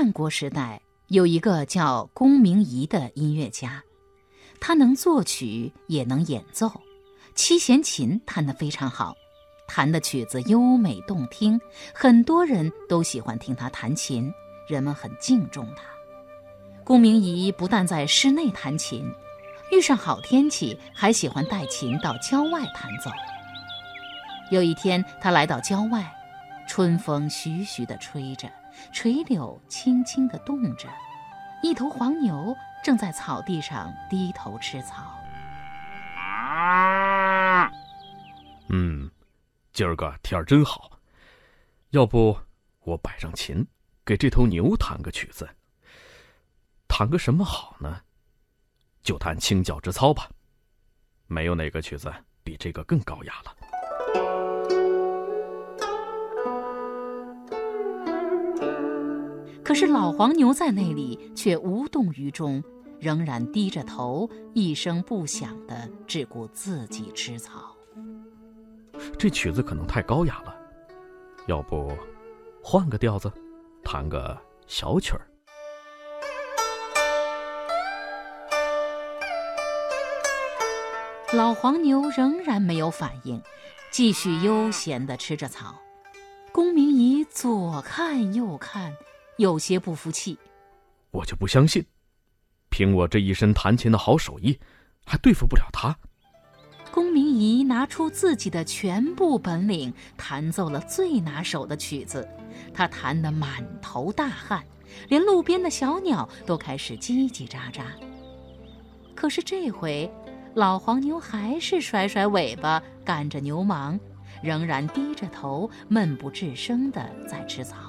战国时代有一个叫公明仪的音乐家，他能作曲也能演奏，七弦琴弹得非常好，弹的曲子优美动听，很多人都喜欢听他弹琴，人们很敬重他。公明仪不但在室内弹琴，遇上好天气还喜欢带琴到郊外弹奏。有一天，他来到郊外，春风徐徐地吹着。垂柳轻轻地动着，一头黄牛正在草地上低头吃草。嗯，今儿个天儿真好，要不我摆上琴，给这头牛弹个曲子。弹个什么好呢？就弹《清教之操》吧，没有哪个曲子比这个更高雅了。可是老黄牛在那里却无动于衷，仍然低着头，一声不响地只顾自己吃草。这曲子可能太高雅了，要不换个调子，弹个小曲儿。老黄牛仍然没有反应，继续悠闲地吃着草。公明仪左看右看。有些不服气，我就不相信，凭我这一身弹琴的好手艺，还对付不了他。龚明仪拿出自己的全部本领，弹奏了最拿手的曲子。他弹得满头大汗，连路边的小鸟都开始叽叽喳喳。可是这回，老黄牛还是甩甩尾巴，赶着牛忙，仍然低着头，闷不吱声地在吃草。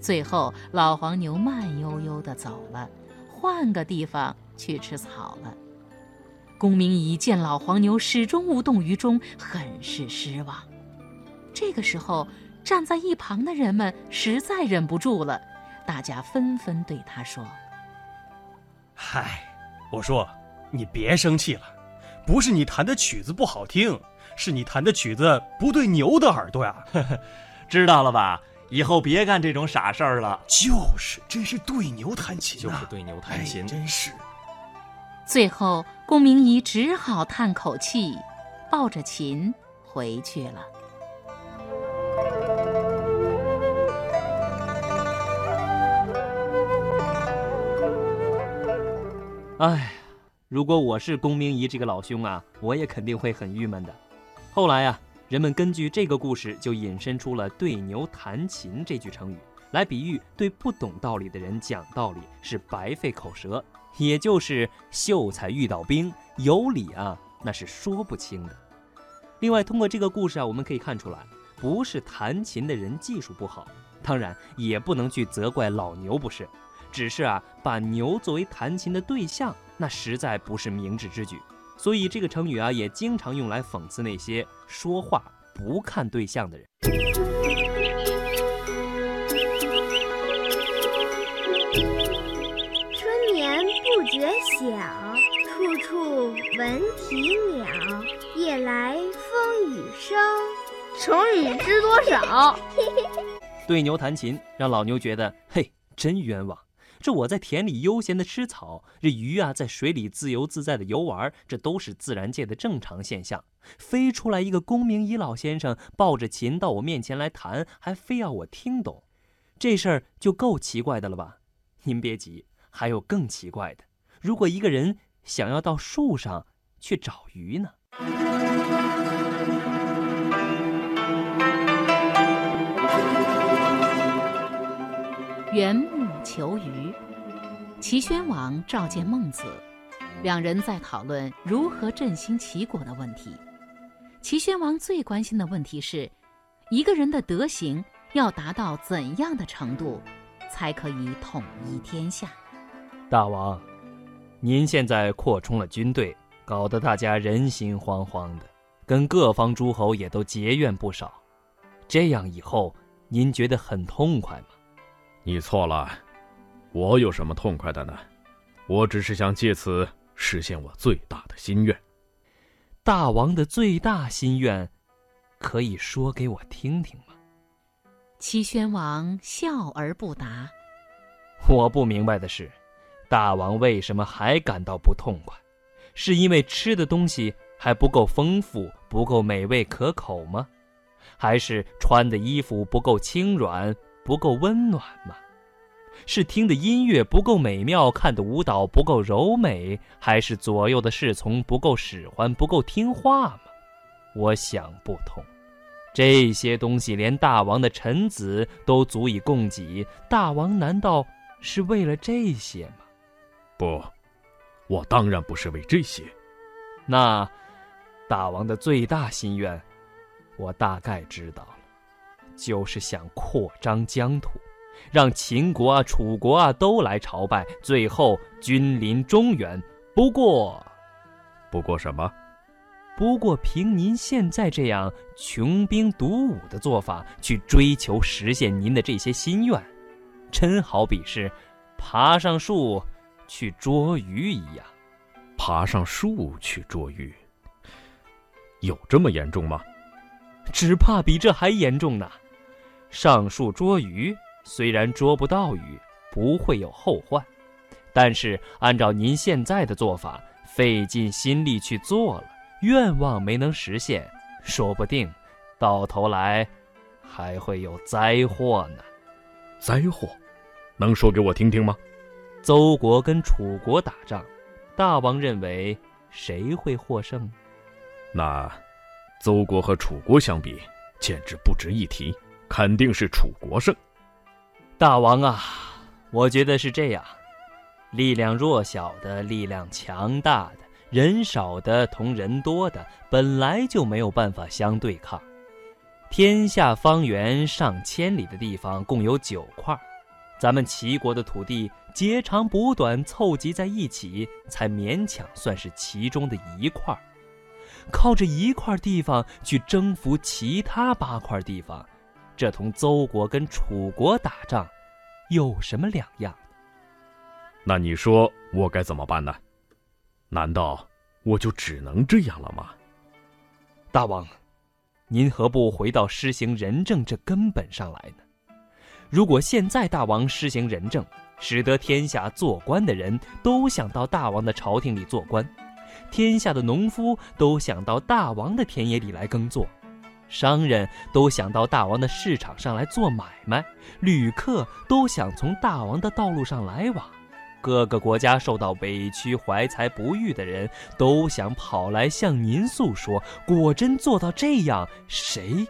最后，老黄牛慢悠悠地走了，换个地方去吃草了。公明仪见老黄牛始终无动于衷，很是失望。这个时候，站在一旁的人们实在忍不住了，大家纷纷对他说：“嗨，我说，你别生气了，不是你弹的曲子不好听，是你弹的曲子不对牛的耳朵呀。知道了吧？”以后别干这种傻事儿了。就是，真是对牛弹琴就是对牛弹琴，真是。最后，龚明仪只好叹口气，抱着琴回去了。哎，如果我是龚明仪这个老兄啊，我也肯定会很郁闷的。后来呀。人们根据这个故事就引申出了“对牛弹琴”这句成语，来比喻对不懂道理的人讲道理是白费口舌，也就是秀才遇到兵，有理啊那是说不清的。另外，通过这个故事啊，我们可以看出来，不是弹琴的人技术不好，当然也不能去责怪老牛不是，只是啊把牛作为弹琴的对象，那实在不是明智之举。所以这个成语啊，也经常用来讽刺那些说话不看对象的人。春眠不觉晓，处处闻啼鸟。夜来风雨声，成语知多少？对牛弹琴，让老牛觉得嘿，真冤枉。这我在田里悠闲的吃草，这鱼啊在水里自由自在的游玩，这都是自然界的正常现象。飞出来一个公明仪老先生，抱着琴到我面前来弹，还非要我听懂，这事儿就够奇怪的了吧？您别急，还有更奇怪的。如果一个人想要到树上去找鱼呢？缘木求鱼，齐宣王召见孟子，两人在讨论如何振兴齐国的问题。齐宣王最关心的问题是，一个人的德行要达到怎样的程度，才可以统一天下？大王，您现在扩充了军队，搞得大家人心惶惶的，跟各方诸侯也都结怨不少。这样以后，您觉得很痛快吗？你错了，我有什么痛快的呢？我只是想借此实现我最大的心愿。大王的最大心愿，可以说给我听听吗？齐宣王笑而不答。我不明白的是，大王为什么还感到不痛快？是因为吃的东西还不够丰富、不够美味可口吗？还是穿的衣服不够轻软、不够温暖吗？是听的音乐不够美妙、看的舞蹈不够柔美，还是左右的侍从不够使唤、不够听话吗？我想不通。这些东西连大王的臣子都足以供给，大王难道是为了这些吗？不，我当然不是为这些。那大王的最大心愿，我大概知道了，就是想扩张疆土，让秦国啊、楚国啊都来朝拜，最后君临中原。不过，不过什么？不过，凭您现在这样穷兵黩武的做法去追求实现您的这些心愿，真好比是爬上树去捉鱼一样。爬上树去捉鱼，有这么严重吗？只怕比这还严重呢。上树捉鱼，虽然捉不到鱼，不会有后患，但是按照您现在的做法，费尽心力去做了。愿望没能实现，说不定到头来还会有灾祸呢。灾祸，能说给我听听吗？邹国跟楚国打仗，大王认为谁会获胜？那邹国和楚国相比，简直不值一提，肯定是楚国胜。大王啊，我觉得是这样：力量弱小的，力量强大的。人少的同人多的本来就没有办法相对抗。天下方圆上千里的地方共有九块，咱们齐国的土地截长补短凑集在一起，才勉强算是其中的一块。靠着一块地方去征服其他八块地方，这同邹国跟楚国打仗有什么两样？那你说我该怎么办呢？难道我就只能这样了吗？大王，您何不回到施行仁政这根本上来呢？如果现在大王施行仁政，使得天下做官的人都想到大王的朝廷里做官，天下的农夫都想到大王的田野里来耕作，商人都想到大王的市场上来做买卖，旅客都想从大王的道路上来往。各个国家受到委屈、怀才不遇的人都想跑来向您诉说。果真做到这样，谁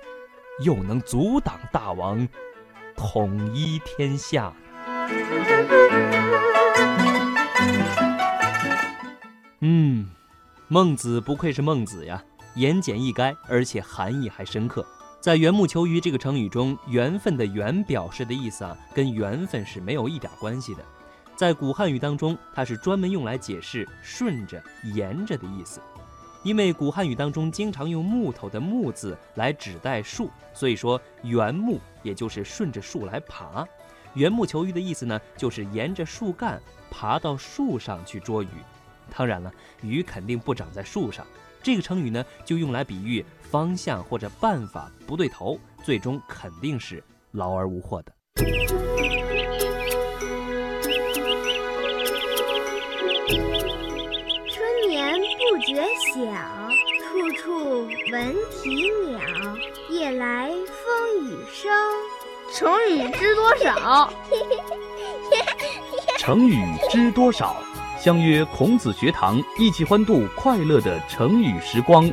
又能阻挡大王统一天下？嗯，孟子不愧是孟子呀，言简意赅，而且含义还深刻。在缘木求鱼这个成语中，“缘分”的“缘”表示的意思啊，跟缘分是没有一点关系的。在古汉语当中，它是专门用来解释“顺着”“沿着”的意思。因为古汉语当中经常用木头的“木”字来指代树，所以说“缘木”也就是顺着树来爬。缘木求鱼的意思呢，就是沿着树干爬到树上去捉鱼。当然了，鱼肯定不长在树上。这个成语呢，就用来比喻方向或者办法不对头，最终肯定是劳而无获的。春眠不觉晓，处处闻啼鸟，夜来风雨声。成语知多少？成语知多少？相约孔子学堂，一起欢度快乐的成语时光。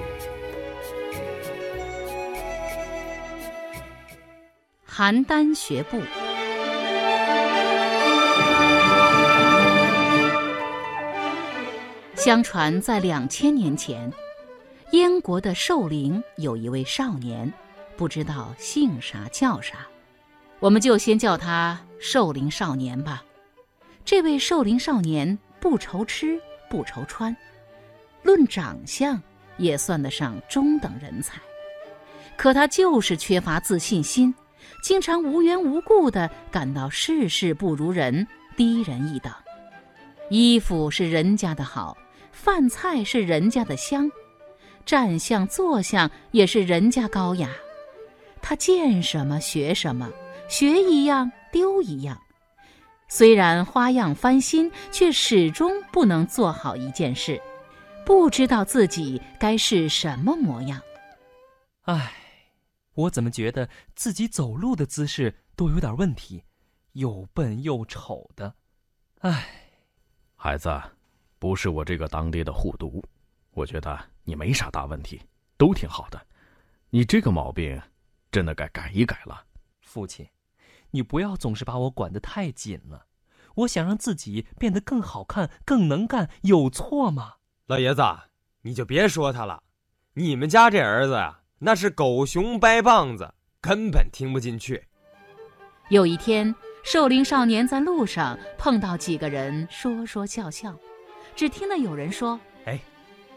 邯郸学步。相传，在两千年前，燕国的寿陵有一位少年，不知道姓啥叫啥，我们就先叫他寿陵少年吧。这位寿陵少年不愁吃不愁穿，论长相也算得上中等人才，可他就是缺乏自信心，经常无缘无故地感到事事不如人，低人一等。衣服是人家的好。饭菜是人家的香，站相坐相也是人家高雅。他见什么学什么，学一样丢一样。虽然花样翻新，却始终不能做好一件事，不知道自己该是什么模样。唉，我怎么觉得自己走路的姿势都有点问题，又笨又丑的。唉，孩子，不是我这个当爹的护犊，我觉得你没啥大问题，都挺好的。你这个毛病，真的该改一改了。父亲，你不要总是把我管得太紧了。我想让自己变得更好看、更能干，有错吗？老爷子，你就别说他了。你们家这儿子啊，那是狗熊掰棒子，根本听不进去。有一天，寿龄少年在路上碰到几个人，说说笑笑。只听得有人说：“哎，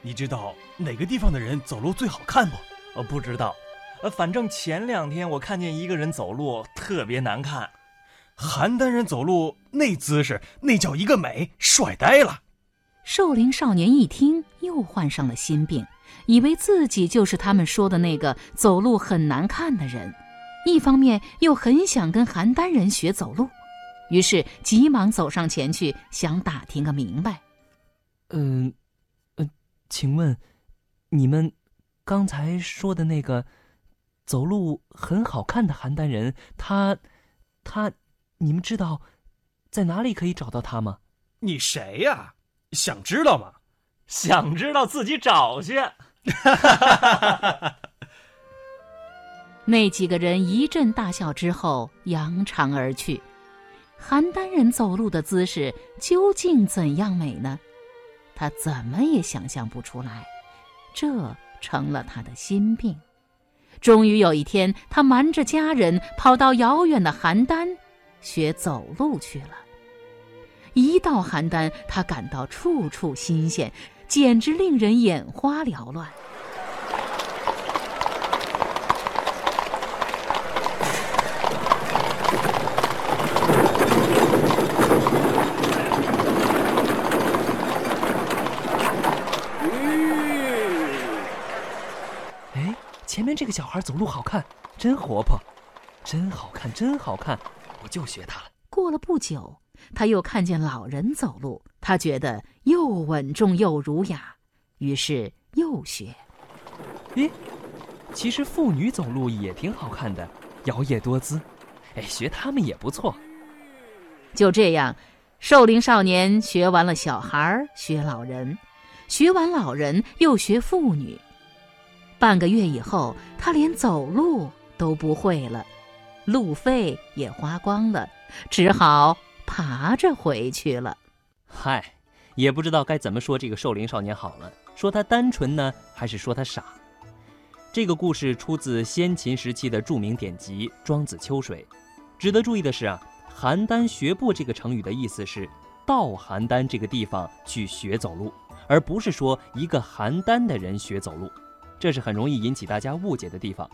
你知道哪个地方的人走路最好看不？”“呃，不知道。呃，反正前两天我看见一个人走路特别难看。邯郸人走路那姿势，那叫一个美，帅呆了。”寿龄少年一听，又患上了心病，以为自己就是他们说的那个走路很难看的人。一方面又很想跟邯郸人学走路，于是急忙走上前去，想打听个明白。嗯，嗯，请问，你们刚才说的那个走路很好看的邯郸人，他，他，你们知道在哪里可以找到他吗？你谁呀？想知道吗？想知道自己找去。那几个人一阵大笑之后，扬长而去。邯郸人走路的姿势究竟怎样美呢？他怎么也想象不出来，这成了他的心病。终于有一天，他瞒着家人跑到遥远的邯郸，学走路去了。一到邯郸，他感到处处新鲜，简直令人眼花缭乱。前面这个小孩走路好看，真活泼，真好看，真好看，我就学他了。过了不久，他又看见老人走路，他觉得又稳重又儒雅，于是又学。咦，其实妇女走路也挺好看的，摇曳多姿，哎，学他们也不错。就这样，瘦龄少年学完了小孩，学老人，学完老人又学妇女。半个月以后，他连走路都不会了，路费也花光了，只好爬着回去了。嗨，也不知道该怎么说这个寿龄少年好了，说他单纯呢，还是说他傻？这个故事出自先秦时期的著名典籍《庄子·秋水》。值得注意的是啊，“邯郸学步”这个成语的意思是到邯郸这个地方去学走路，而不是说一个邯郸的人学走路。这是很容易引起大家误解的地方，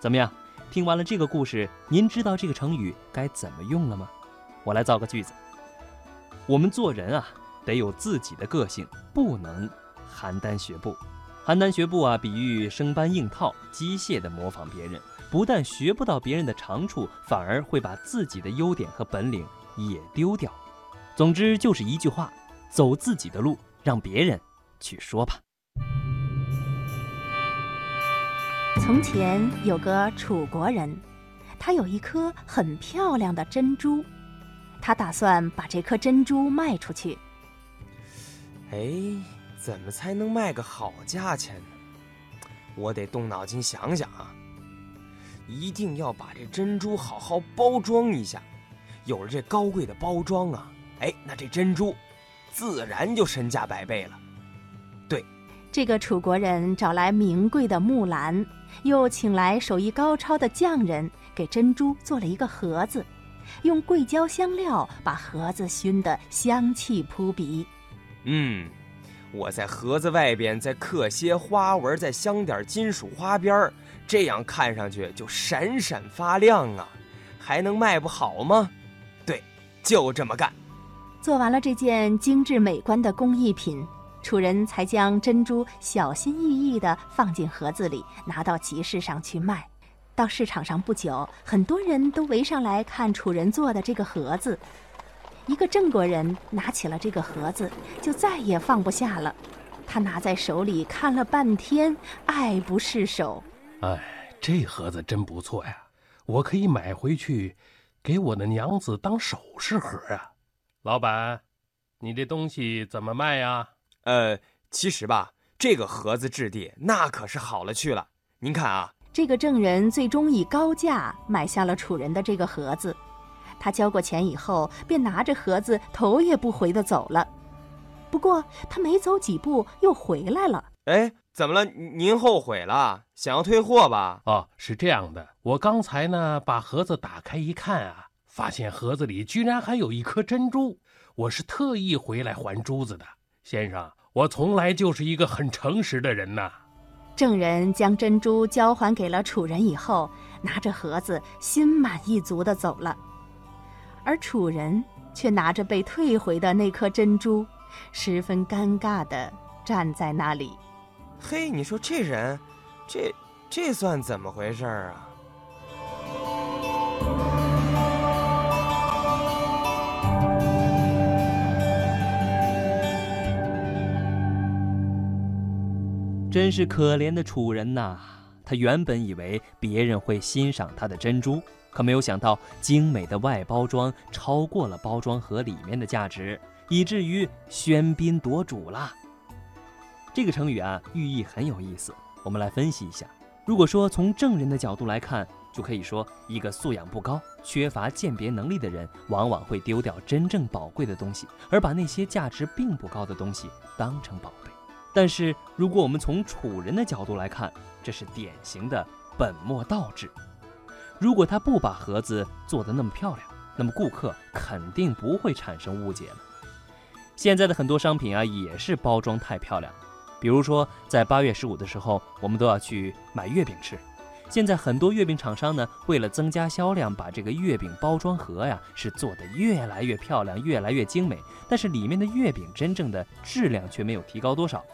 怎么样？听完了这个故事，您知道这个成语该怎么用了吗？我来造个句子：我们做人啊，得有自己的个性，不能邯郸学步。邯郸学步啊，比喻生搬硬套、机械地模仿别人，不但学不到别人的长处，反而会把自己的优点和本领也丢掉。总之就是一句话：走自己的路，让别人去说吧。从前有个楚国人，他有一颗很漂亮的珍珠，他打算把这颗珍珠卖出去。哎，怎么才能卖个好价钱呢？我得动脑筋想想啊！一定要把这珍珠好好包装一下。有了这高贵的包装啊，哎，那这珍珠自然就身价百倍了。对，这个楚国人找来名贵的木兰。又请来手艺高超的匠人，给珍珠做了一个盒子，用桂胶香料把盒子熏得香气扑鼻。嗯，我在盒子外边再刻些花纹，再镶点金属花边儿，这样看上去就闪闪发亮啊！还能卖不好吗？对，就这么干。做完了这件精致美观的工艺品。楚人才将珍珠小心翼翼地放进盒子里，拿到集市上去卖。到市场上不久，很多人都围上来看楚人做的这个盒子。一个郑国人拿起了这个盒子，就再也放不下了。他拿在手里看了半天，爱不释手。哎，这盒子真不错呀，我可以买回去，给我的娘子当首饰盒啊。老板，你这东西怎么卖呀？呃，其实吧，这个盒子质地那可是好了去了。您看啊，这个证人最终以高价买下了楚人的这个盒子。他交过钱以后，便拿着盒子头也不回的走了。不过他没走几步又回来了。哎，怎么了？您后悔了？想要退货吧？哦，是这样的，我刚才呢把盒子打开一看啊，发现盒子里居然还有一颗珍珠。我是特意回来还珠子的，先生，我从来就是一个很诚实的人呐。证人将珍珠交还给了楚人以后，拿着盒子心满意足的走了。而楚人却拿着被退回的那颗珍珠，十分尴尬的站在那里。嘿，你说这人，这这算怎么回事啊？真是可怜的楚人呐！他原本以为别人会欣赏他的珍珠。可没有想到，精美的外包装超过了包装盒里面的价值，以至于喧宾夺主啦。这个成语啊，寓意很有意思。我们来分析一下。如果说从证人的角度来看，就可以说，一个素养不高、缺乏鉴别能力的人，往往会丢掉真正宝贵的东西，而把那些价值并不高的东西当成宝贝。但是，如果我们从楚人的角度来看，这是典型的本末倒置。如果他不把盒子做得那么漂亮，那么顾客肯定不会产生误解了。现在的很多商品啊，也是包装太漂亮。比如说，在八月十五的时候，我们都要去买月饼吃。现在很多月饼厂商呢，为了增加销量，把这个月饼包装盒呀是做得越来越漂亮、越来越精美，但是里面的月饼真正的质量却没有提高多少。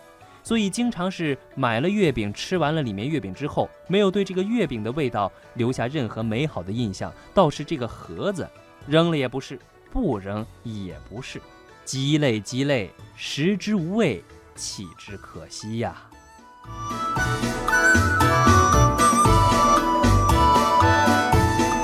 所以经常是买了月饼，吃完了里面月饼之后，没有对这个月饼的味道留下任何美好的印象，倒是这个盒子扔了也不是，不扔也不是，鸡肋鸡肋，食之无味，弃之可惜呀。